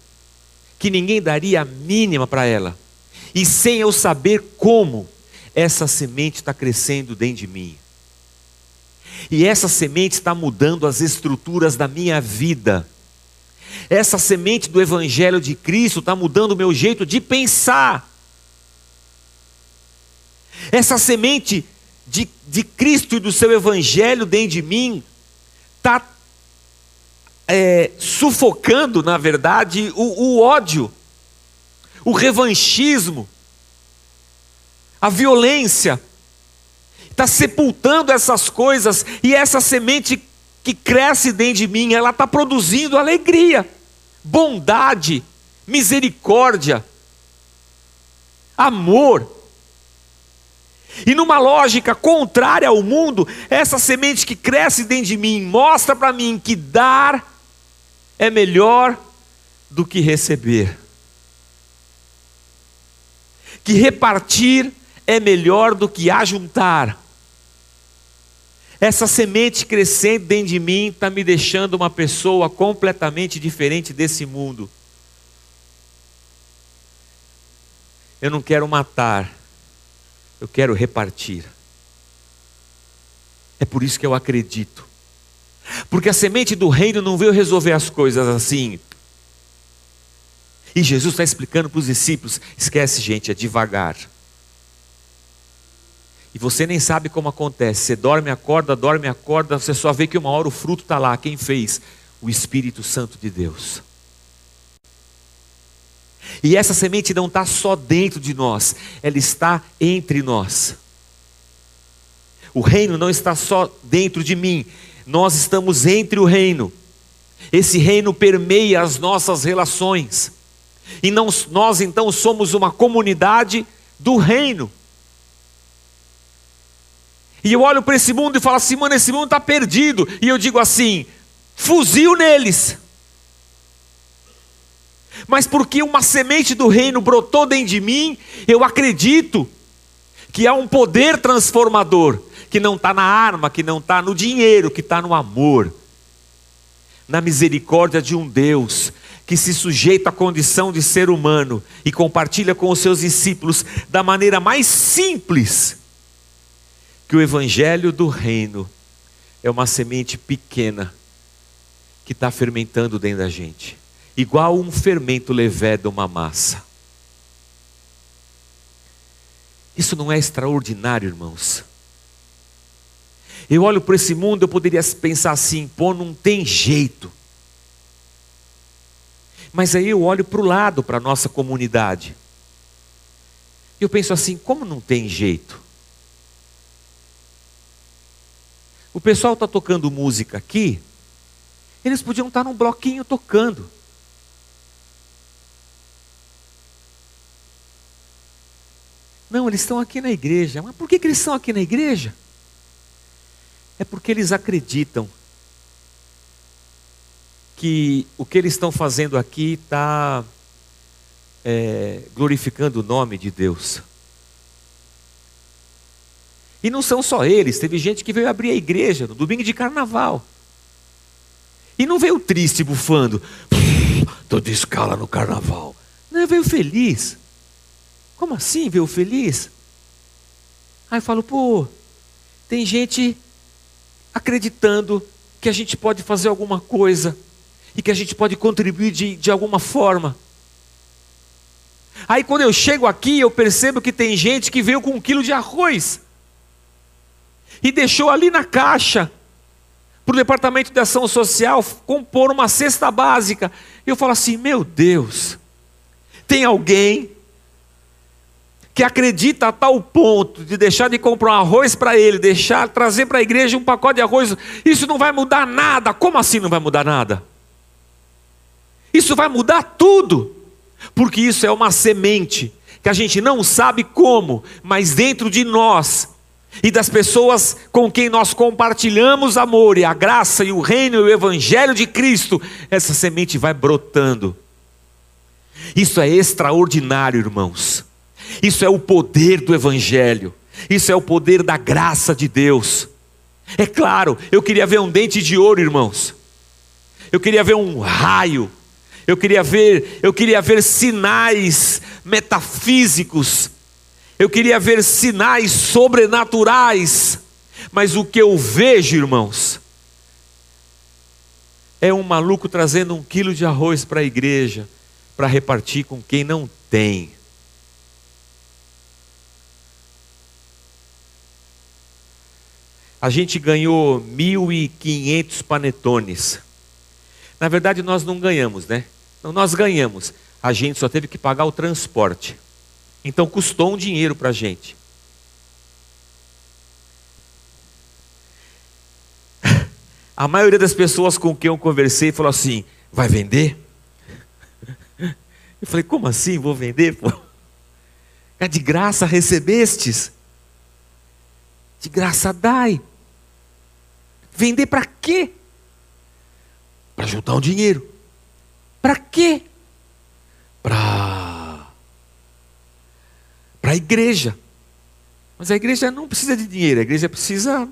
que ninguém daria a mínima para ela. E sem eu saber como essa semente está crescendo dentro de mim. E essa semente está mudando as estruturas da minha vida. Essa semente do Evangelho de Cristo está mudando o meu jeito de pensar. Essa semente de, de Cristo e do seu Evangelho dentro de mim está é, sufocando, na verdade, o, o ódio, o revanchismo, a violência, está sepultando essas coisas e essa semente que cresce dentro de mim, ela está produzindo alegria, bondade, misericórdia, amor. E numa lógica contrária ao mundo, essa semente que cresce dentro de mim mostra para mim que dar é melhor do que receber. Que repartir é melhor do que ajuntar. Essa semente crescendo dentro de mim está me deixando uma pessoa completamente diferente desse mundo. Eu não quero matar, eu quero repartir. É por isso que eu acredito. Porque a semente do reino não veio resolver as coisas assim. E Jesus está explicando para os discípulos: esquece, gente, é devagar. E você nem sabe como acontece. Você dorme, acorda, dorme, acorda, você só vê que uma hora o fruto está lá. Quem fez? O Espírito Santo de Deus. E essa semente não está só dentro de nós, ela está entre nós. O reino não está só dentro de mim, nós estamos entre o reino. Esse reino permeia as nossas relações. E nós então somos uma comunidade do reino. E eu olho para esse mundo e falo assim, mano, esse mundo está perdido. E eu digo assim: fuzil neles. Mas porque uma semente do reino brotou dentro de mim, eu acredito que há um poder transformador, que não está na arma, que não está no dinheiro, que está no amor, na misericórdia de um Deus que se sujeita à condição de ser humano e compartilha com os seus discípulos da maneira mais simples que o Evangelho do Reino é uma semente pequena que está fermentando dentro da gente, igual um fermento levé de uma massa. Isso não é extraordinário, irmãos? Eu olho para esse mundo, eu poderia pensar assim, pô, não tem jeito. Mas aí eu olho para o lado, para a nossa comunidade. E eu penso assim, como não tem jeito? O pessoal está tocando música aqui, eles podiam estar tá num bloquinho tocando. Não, eles estão aqui na igreja. Mas por que, que eles estão aqui na igreja? É porque eles acreditam que o que eles estão fazendo aqui está é, glorificando o nome de Deus. E não são só eles, teve gente que veio abrir a igreja no domingo de carnaval. E não veio triste, bufando, de escala no carnaval. Não, veio feliz. Como assim veio feliz? Aí eu falo, pô, tem gente acreditando que a gente pode fazer alguma coisa e que a gente pode contribuir de, de alguma forma. Aí quando eu chego aqui, eu percebo que tem gente que veio com um quilo de arroz e deixou ali na caixa para o departamento de ação social compor uma cesta básica. Eu falo assim: meu Deus, tem alguém que acredita a tal ponto de deixar de comprar um arroz para ele, deixar trazer para a igreja um pacote de arroz, isso não vai mudar nada. Como assim não vai mudar nada? Isso vai mudar tudo, porque isso é uma semente que a gente não sabe como, mas dentro de nós e das pessoas com quem nós compartilhamos amor e a graça e o reino e o evangelho de Cristo, essa semente vai brotando. Isso é extraordinário, irmãos. Isso é o poder do evangelho. Isso é o poder da graça de Deus. É claro, eu queria ver um dente de ouro, irmãos. Eu queria ver um raio. Eu queria ver, eu queria ver sinais metafísicos eu queria ver sinais sobrenaturais, mas o que eu vejo, irmãos, é um maluco trazendo um quilo de arroz para a igreja para repartir com quem não tem. A gente ganhou 1.500 panetones. Na verdade, nós não ganhamos, né? Não, nós ganhamos. A gente só teve que pagar o transporte. Então custou um dinheiro para a gente. [LAUGHS] A maioria das pessoas com quem eu conversei falou assim: vai vender? [LAUGHS] Eu falei, como assim vou vender? Pô? É de graça recebestes? De graça dai. Vender para quê? Para juntar um dinheiro. Para quê? Para para a igreja. Mas a igreja não precisa de dinheiro, a igreja precisa.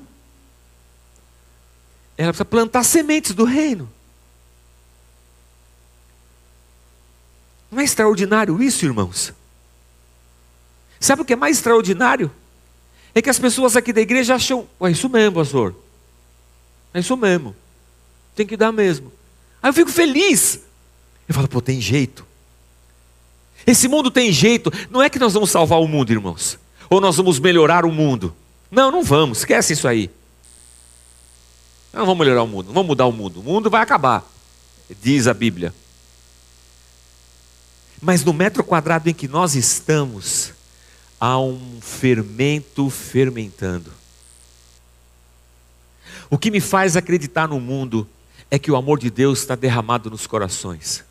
Ela precisa plantar sementes do reino. Não é extraordinário isso, irmãos? Sabe o que é mais extraordinário? É que as pessoas aqui da igreja acham, é isso mesmo, pastor. É isso mesmo. Tem que dar mesmo. Aí eu fico feliz. Eu falo, pô, tem jeito. Esse mundo tem jeito. Não é que nós vamos salvar o mundo, irmãos. Ou nós vamos melhorar o mundo. Não, não vamos. Esquece isso aí. Não vamos melhorar o mundo. Não vamos mudar o mundo. O mundo vai acabar. Diz a Bíblia. Mas no metro quadrado em que nós estamos, há um fermento fermentando. O que me faz acreditar no mundo é que o amor de Deus está derramado nos corações.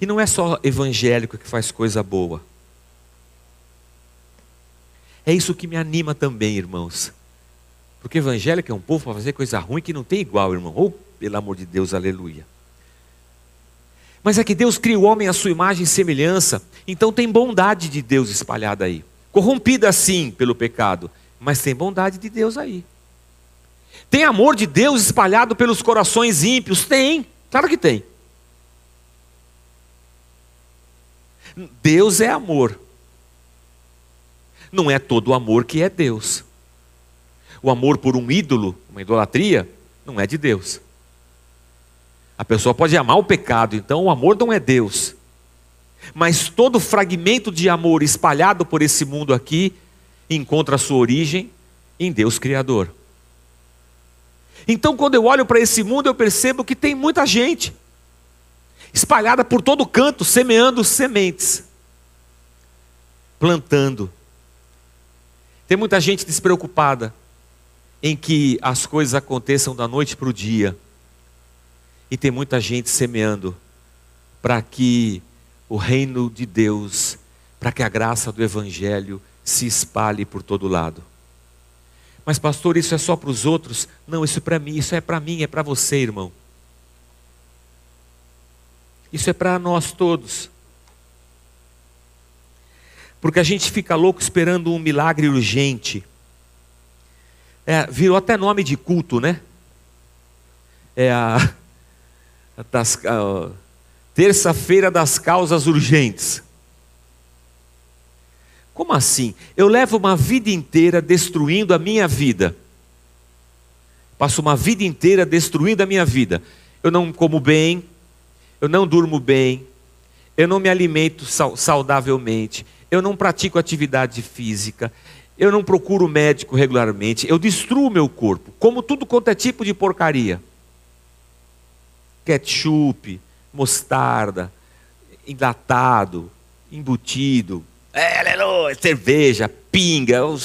E não é só evangélico que faz coisa boa. É isso que me anima também, irmãos. Porque evangélico é um povo para fazer coisa ruim que não tem igual, irmão. Ou, oh, pelo amor de Deus, aleluia. Mas é que Deus cria o homem à sua imagem e semelhança, então tem bondade de Deus espalhada aí. Corrompida sim pelo pecado, mas tem bondade de Deus aí. Tem amor de Deus espalhado pelos corações ímpios? Tem, claro que tem. Deus é amor. Não é todo o amor que é Deus. O amor por um ídolo, uma idolatria, não é de Deus. A pessoa pode amar o pecado, então o amor não é Deus. Mas todo fragmento de amor espalhado por esse mundo aqui encontra sua origem em Deus Criador. Então, quando eu olho para esse mundo, eu percebo que tem muita gente espalhada por todo canto, semeando sementes, plantando. Tem muita gente despreocupada em que as coisas aconteçam da noite para o dia. E tem muita gente semeando para que o reino de Deus, para que a graça do Evangelho se espalhe por todo lado. Mas, pastor, isso é só para os outros? Não, isso é para mim, isso é para mim, é para você, irmão. Isso é para nós todos. Porque a gente fica louco esperando um milagre urgente. É, virou até nome de culto, né? É a, a terça-feira das causas urgentes. Como assim? Eu levo uma vida inteira destruindo a minha vida. Passo uma vida inteira destruindo a minha vida. Eu não como bem, eu não durmo bem, eu não me alimento saudavelmente, eu não pratico atividade física, eu não procuro médico regularmente, eu destruo meu corpo, como tudo quanto é tipo de porcaria. Ketchup, mostarda, enlatado, embutido, é, cerveja, pinga, eu,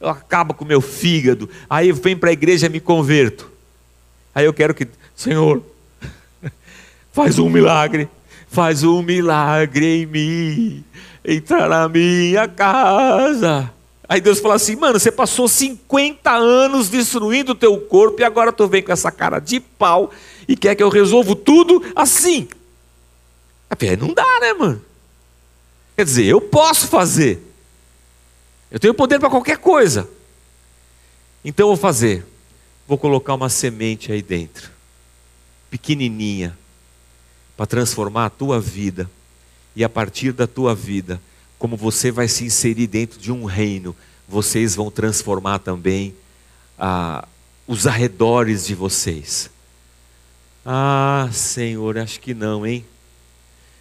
eu acabo com o meu fígado, aí eu venho para a igreja e me converto. Aí eu quero que, Senhor, [LAUGHS] Faz um milagre, faz um milagre em mim, entrar na minha casa. Aí Deus fala assim, mano, você passou 50 anos destruindo o teu corpo e agora tu vem com essa cara de pau e quer que eu resolva tudo assim. Aí não dá, né, mano? Quer dizer, eu posso fazer. Eu tenho poder para qualquer coisa. Então eu vou fazer. Vou colocar uma semente aí dentro. Pequenininha para transformar a tua vida. E a partir da tua vida, como você vai se inserir dentro de um reino, vocês vão transformar também ah, os arredores de vocês. Ah, Senhor, acho que não, hein?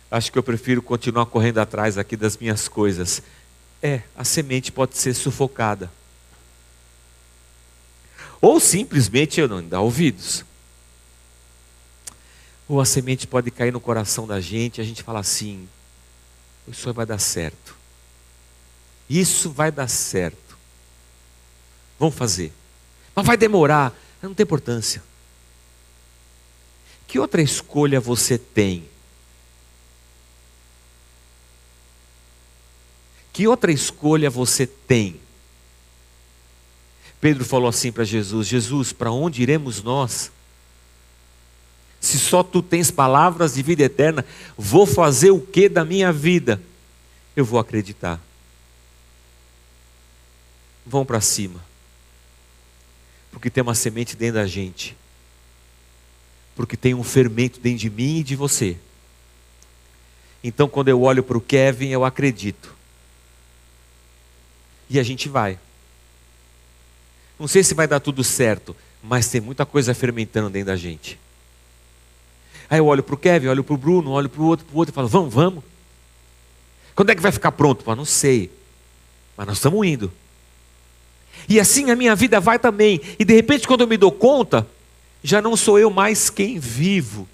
Acho que eu prefiro continuar correndo atrás aqui das minhas coisas. É, a semente pode ser sufocada. Ou simplesmente eu não dar ouvidos. Ou a semente pode cair no coração da gente e a gente fala assim: isso vai dar certo. Isso vai dar certo. Vamos fazer. Mas vai demorar. Não tem importância. Que outra escolha você tem? Que outra escolha você tem? Pedro falou assim para Jesus: Jesus, para onde iremos nós? Se só tu tens palavras de vida eterna, vou fazer o que da minha vida? Eu vou acreditar. Vão para cima. Porque tem uma semente dentro da gente. Porque tem um fermento dentro de mim e de você. Então, quando eu olho para o Kevin, eu acredito. E a gente vai. Não sei se vai dar tudo certo, mas tem muita coisa fermentando dentro da gente. Aí eu olho para o Kevin, olho para o Bruno, olho para o outro, para o outro e falo: vamos, vamos. Quando é que vai ficar pronto? Pô, não sei. Mas nós estamos indo. E assim a minha vida vai também. E de repente, quando eu me dou conta, já não sou eu mais quem vivo,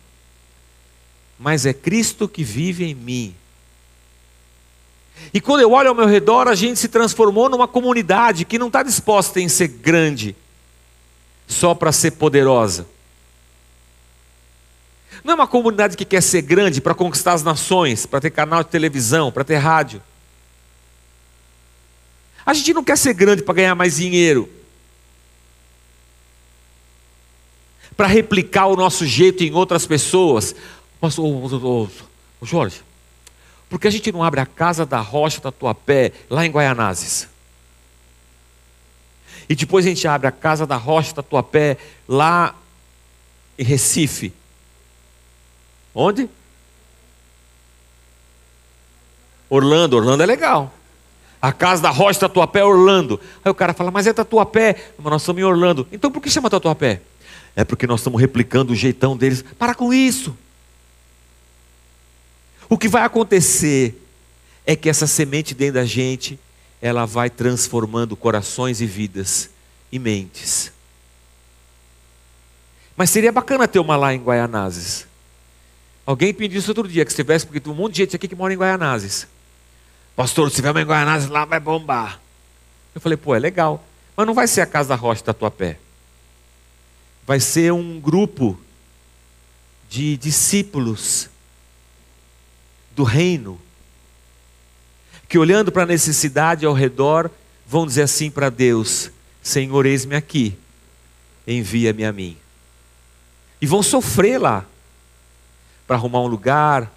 mas é Cristo que vive em mim. E quando eu olho ao meu redor, a gente se transformou numa comunidade que não está disposta em ser grande só para ser poderosa. Não é uma comunidade que quer ser grande para conquistar as nações, para ter canal de televisão, para ter rádio. A gente não quer ser grande para ganhar mais dinheiro. Para replicar o nosso jeito em outras pessoas. Mas, ô, Jorge, por que a gente não abre a casa da rocha da tua pé lá em Guaianazes? E depois a gente abre a casa da rocha da tua pé lá em Recife. Onde? Orlando, Orlando é legal. A casa da rocha da tua pé é Orlando. Aí o cara fala, mas é Tatuapé. Mas nós estamos em Orlando. Então por que chama Tatuapé? É porque nós estamos replicando o jeitão deles. Para com isso. O que vai acontecer é que essa semente dentro da gente, ela vai transformando corações e vidas e mentes. Mas seria bacana ter uma lá em Guaianazes. Alguém pediu isso outro dia, que se tivesse, porque tem um monte de gente aqui que mora em Guaianazes. Pastor, se tiver uma em Guaianazes lá, vai bombar. Eu falei, pô, é legal. Mas não vai ser a casa da rocha da tua pé. Vai ser um grupo de discípulos do reino, que olhando para a necessidade ao redor, vão dizer assim para Deus: Senhor, eis-me aqui, envia-me a mim. E vão sofrer lá, para arrumar um lugar,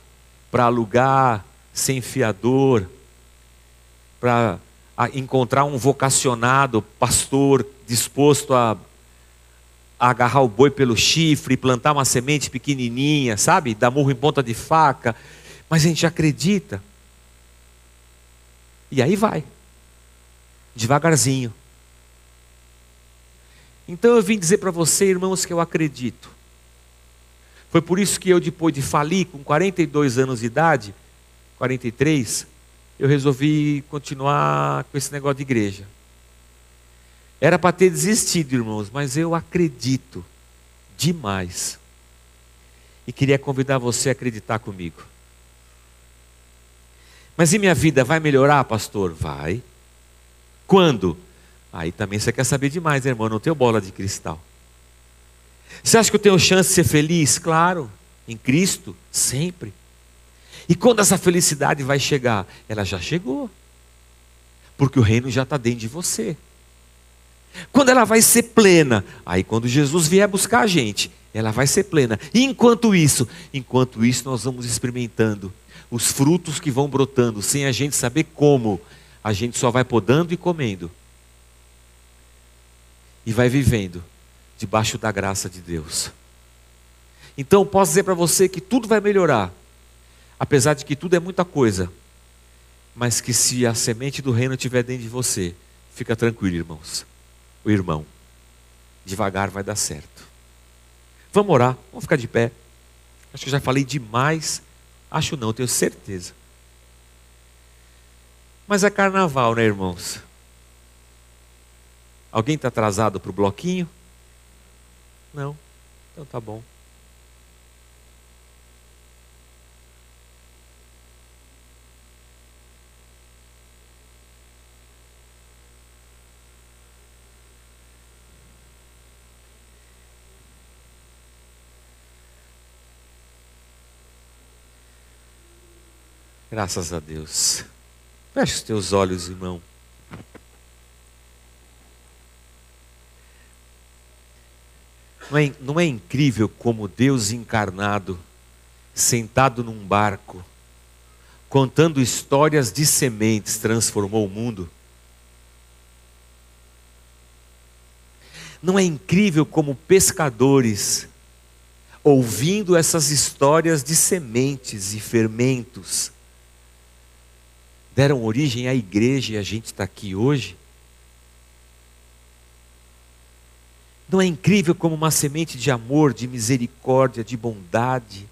para alugar, sem fiador, para encontrar um vocacionado, pastor, disposto a, agarrar o boi pelo chifre, plantar uma semente pequenininha, sabe? Dar murro em ponta de faca mas a gente acredita. E aí vai. Devagarzinho. Então eu vim dizer para você, irmãos, que eu acredito. Foi por isso que eu, depois de falir, com 42 anos de idade, 43, eu resolvi continuar com esse negócio de igreja. Era para ter desistido, irmãos, mas eu acredito demais. E queria convidar você a acreditar comigo. Mas e minha vida vai melhorar, pastor? Vai. Quando? Aí também você quer saber demais, né, irmão? Não tenho bola de cristal. Você acha que eu tenho chance de ser feliz? Claro, em Cristo, sempre. E quando essa felicidade vai chegar? Ela já chegou. Porque o reino já está dentro de você. Quando ela vai ser plena? Aí quando Jesus vier buscar a gente, ela vai ser plena. E enquanto isso, enquanto isso nós vamos experimentando os frutos que vão brotando, sem a gente saber como, a gente só vai podando e comendo. E vai vivendo debaixo da graça de Deus. Então, posso dizer para você que tudo vai melhorar, apesar de que tudo é muita coisa, mas que se a semente do reino estiver dentro de você, fica tranquilo, irmãos. O irmão, devagar vai dar certo. Vamos orar, vamos ficar de pé. Acho que eu já falei demais Acho não, tenho certeza. Mas é carnaval, né, irmãos? Alguém está atrasado para o bloquinho? Não? Então tá bom. Graças a Deus. Feche os teus olhos, irmão. Não é, não é incrível como Deus encarnado, sentado num barco, contando histórias de sementes, transformou o mundo? Não é incrível como pescadores, ouvindo essas histórias de sementes e fermentos, deram origem à igreja e a gente está aqui hoje? Não é incrível como uma semente de amor, de misericórdia, de bondade,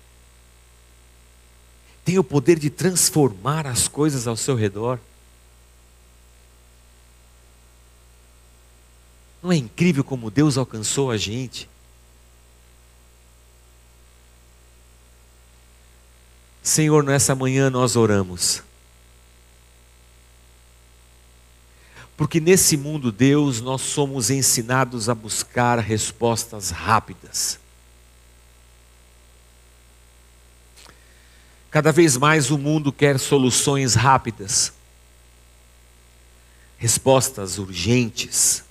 tem o poder de transformar as coisas ao seu redor? Não é incrível como Deus alcançou a gente? Senhor, nessa manhã nós oramos. Porque nesse mundo, Deus, nós somos ensinados a buscar respostas rápidas. Cada vez mais o mundo quer soluções rápidas, respostas urgentes.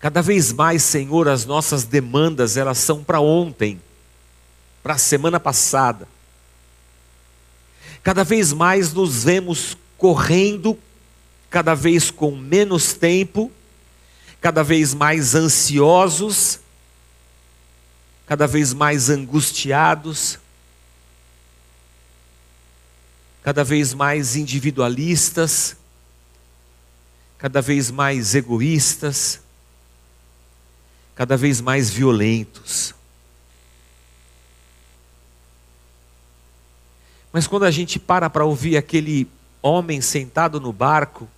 Cada vez mais, Senhor, as nossas demandas, elas são para ontem para a semana passada. Cada vez mais nos vemos correndo, cada vez com menos tempo, cada vez mais ansiosos, cada vez mais angustiados, cada vez mais individualistas, cada vez mais egoístas, cada vez mais violentos. Mas quando a gente para para ouvir aquele homem sentado no barco,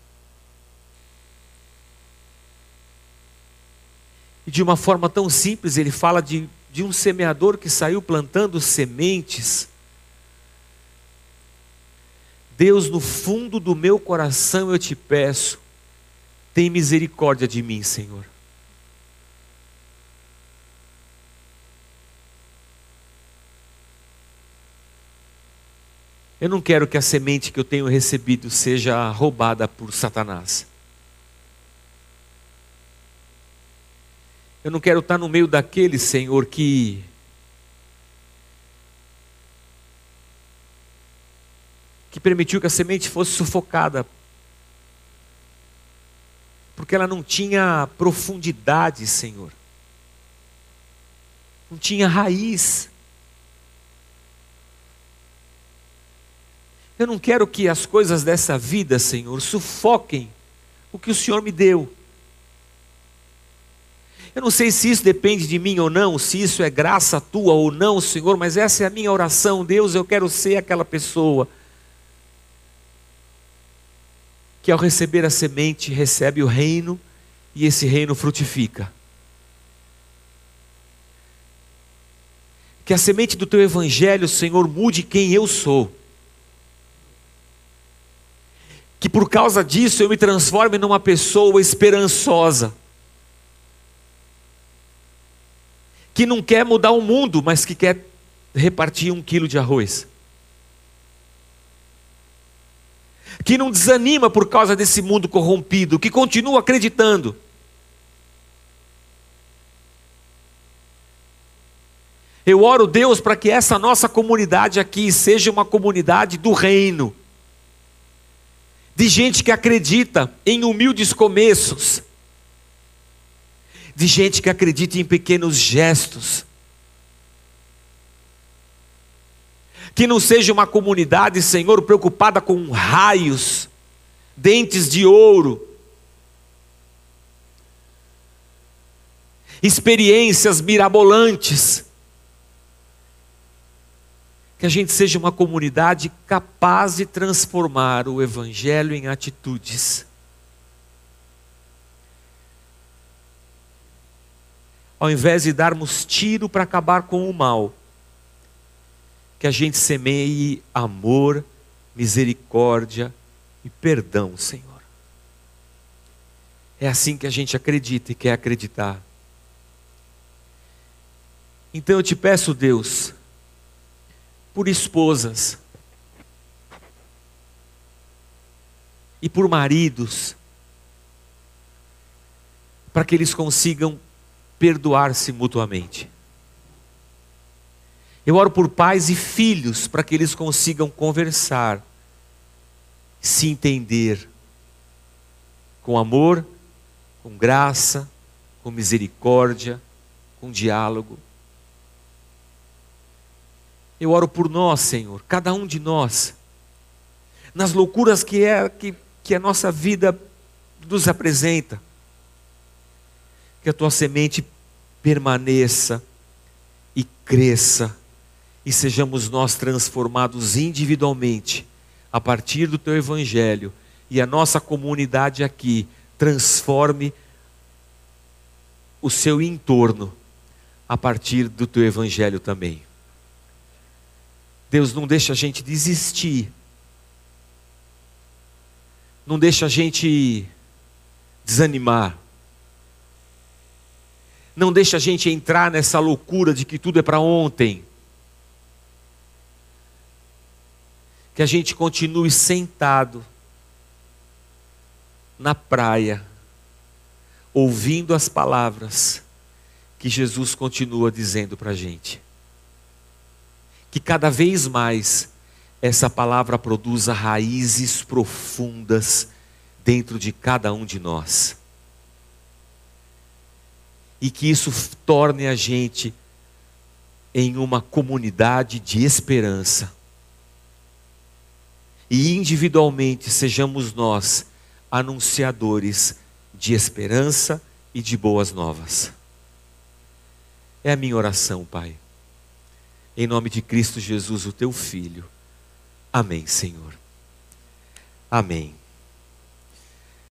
e de uma forma tão simples, ele fala de, de um semeador que saiu plantando sementes. Deus, no fundo do meu coração eu te peço, tem misericórdia de mim, Senhor. Eu não quero que a semente que eu tenho recebido seja roubada por Satanás. Eu não quero estar no meio daquele, Senhor, que que permitiu que a semente fosse sufocada. Porque ela não tinha profundidade, Senhor. Não tinha raiz. Eu não quero que as coisas dessa vida, Senhor, sufoquem o que o Senhor me deu. Eu não sei se isso depende de mim ou não, se isso é graça tua ou não, Senhor, mas essa é a minha oração. Deus, eu quero ser aquela pessoa que ao receber a semente recebe o reino e esse reino frutifica. Que a semente do teu evangelho, Senhor, mude quem eu sou que por causa disso eu me transforme numa pessoa esperançosa, que não quer mudar o mundo, mas que quer repartir um quilo de arroz, que não desanima por causa desse mundo corrompido, que continua acreditando. Eu oro, Deus, para que essa nossa comunidade aqui seja uma comunidade do reino. De gente que acredita em humildes começos, de gente que acredita em pequenos gestos. Que não seja uma comunidade, Senhor, preocupada com raios, dentes de ouro, experiências mirabolantes que a gente seja uma comunidade capaz de transformar o Evangelho em atitudes. Ao invés de darmos tiro para acabar com o mal, que a gente semeie amor, misericórdia e perdão, Senhor. É assim que a gente acredita e quer acreditar. Então eu te peço, Deus, por esposas e por maridos, para que eles consigam perdoar-se mutuamente. Eu oro por pais e filhos para que eles consigam conversar, se entender com amor, com graça, com misericórdia, com diálogo Eu oro por nós, Senhor, cada um de nós, nas loucuras que é que, que a nossa vida nos apresenta. Que a tua semente permaneça e cresça, e sejamos nós transformados individualmente a partir do teu evangelho, e a nossa comunidade aqui transforme o seu entorno a partir do teu evangelho também. Deus não deixa a gente desistir. Não deixa a gente desanimar. Não deixa a gente entrar nessa loucura de que tudo é para ontem. Que a gente continue sentado na praia, ouvindo as palavras que Jesus continua dizendo para a gente. Que cada vez mais essa palavra produza raízes profundas dentro de cada um de nós. E que isso torne a gente em uma comunidade de esperança. E individualmente sejamos nós anunciadores de esperança e de boas novas. É a minha oração, Pai. Em nome de Cristo Jesus, o teu Filho. Amém, Senhor. Amém.